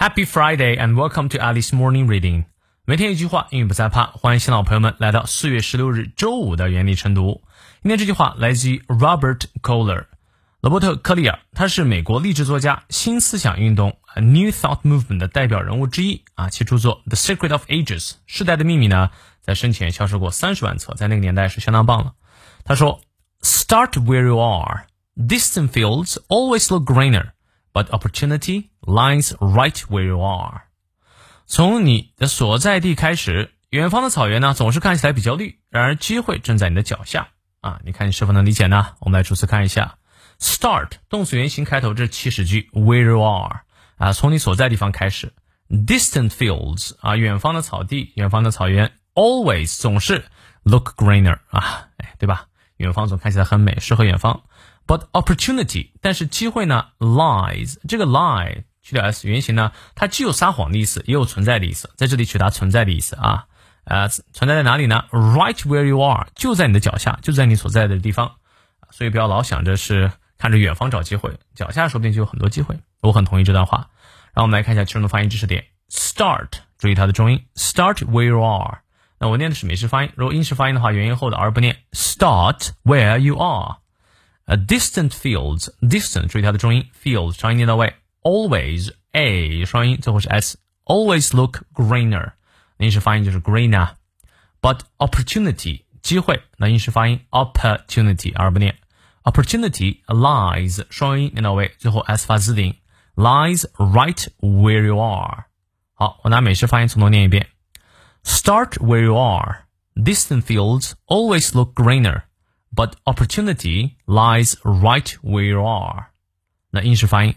Happy Friday and welcome to Alice Morning Reading。每天一句话，英语不再怕。欢迎新老朋友们来到四月十六日周五的原地晨读。今天这句话来自于 Robert Collier，罗伯特·科利尔，他是美国励志作家、新思想运动 New Thought Movement 的代表人物之一啊。其著作《The Secret of Ages》世代的秘密呢，在生前销售过三十万册，在那个年代是相当棒了。他说：“Start where you are. Distant fields always look greener.” But opportunity lies right where you are。从你的所在地开始，远方的草原呢总是看起来比较绿，然而机会正在你的脚下啊！你看你是否能理解呢？我们来逐词看一下。Start 动词原形开头这祈使句 where you are 啊，从你所在地方开始。Distant fields 啊，远方的草地，远方的草原。Always 总是 look greener 啊，对吧？远方总看起来很美，适合远方。But opportunity，但是机会呢？Lies，这个 lie 去掉 s 原型呢，它既有撒谎的意思，也有存在的意思，在这里取它存在的意思啊。呃，存在在哪里呢？Right where you are，就在你的脚下，就在你所在的地方。所以不要老想着是看着远方找机会，脚下说不定就有很多机会。我很同意这段话。然后我们来看一下其中的发音知识点。Start，注意它的重音。Start where you are。那我念的是美式发音，如果英式发音的话，元音后的 r 不念。Start where you are。A distant fields, distant 注意它的重音，fields 长音念到位，always a 双音，最后是 s，always look greener，那英式发音就是 greener。But opportunity 机会，那英式发音 opportunity 而不念，opportunity lies 双音念到位，最后 s 发字顶，lies right where you are。好，我拿美式发音从头念一遍，Start where you are. Distant fields always look greener but opportunity lies right where you are. 那英式发音，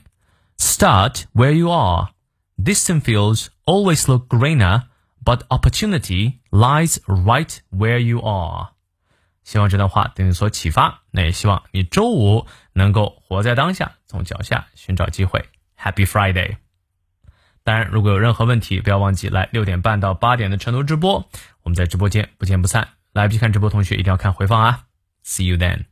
Start where you are. Distant fields always look greener, but opportunity lies right where you are. 希望这段话对你所启发，那也希望你周五能够活在当下，从脚下寻找机会。Happy Friday！当然，如果有任何问题，不要忘记来六点半到八点的晨读直播，我们在直播间不见不散。来不及看直播同学，一定要看回放啊 ！See you then.